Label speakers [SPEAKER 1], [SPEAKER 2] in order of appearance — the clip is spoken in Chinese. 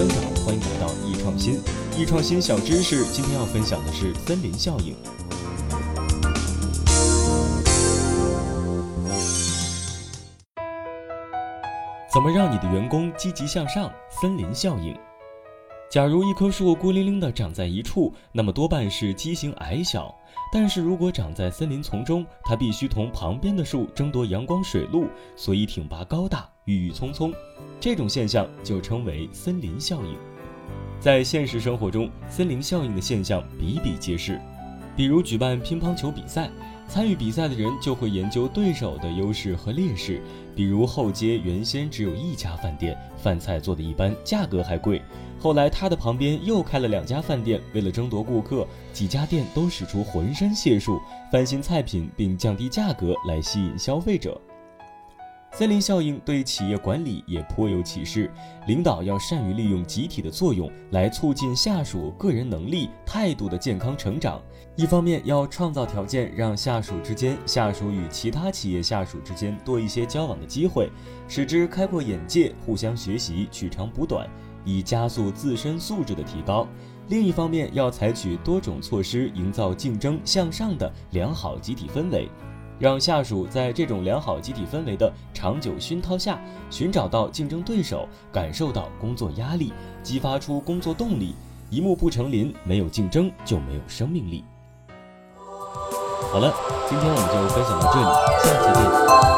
[SPEAKER 1] 增长，欢迎来到易创新。易创新小知识，今天要分享的是森林效应。怎么让你的员工积极向上？森林效应。假如一棵树孤零零地长在一处，那么多半是畸形矮小；但是如果长在森林丛中，它必须同旁边的树争夺阳光水路，所以挺拔高大，郁郁葱葱。这种现象就称为森林效应。在现实生活中，森林效应的现象比比皆是。比如举办乒乓球比赛，参与比赛的人就会研究对手的优势和劣势。比如后街原先只有一家饭店，饭菜做的一般，价格还贵。后来他的旁边又开了两家饭店，为了争夺顾客，几家店都使出浑身解数，翻新菜品并降低价格来吸引消费者。森林效应对企业管理也颇有启示，领导要善于利用集体的作用来促进下属个人能力、态度的健康成长。一方面要创造条件，让下属之间、下属与其他企业下属之间多一些交往的机会，使之开阔眼界，互相学习，取长补短，以加速自身素质的提高。另一方面要采取多种措施，营造竞争向上的良好集体氛围。让下属在这种良好集体氛围的长久熏陶下，寻找到竞争对手，感受到工作压力，激发出工作动力。一木不成林，没有竞争就没有生命力。好了，今天我们就分享到这里，下期见。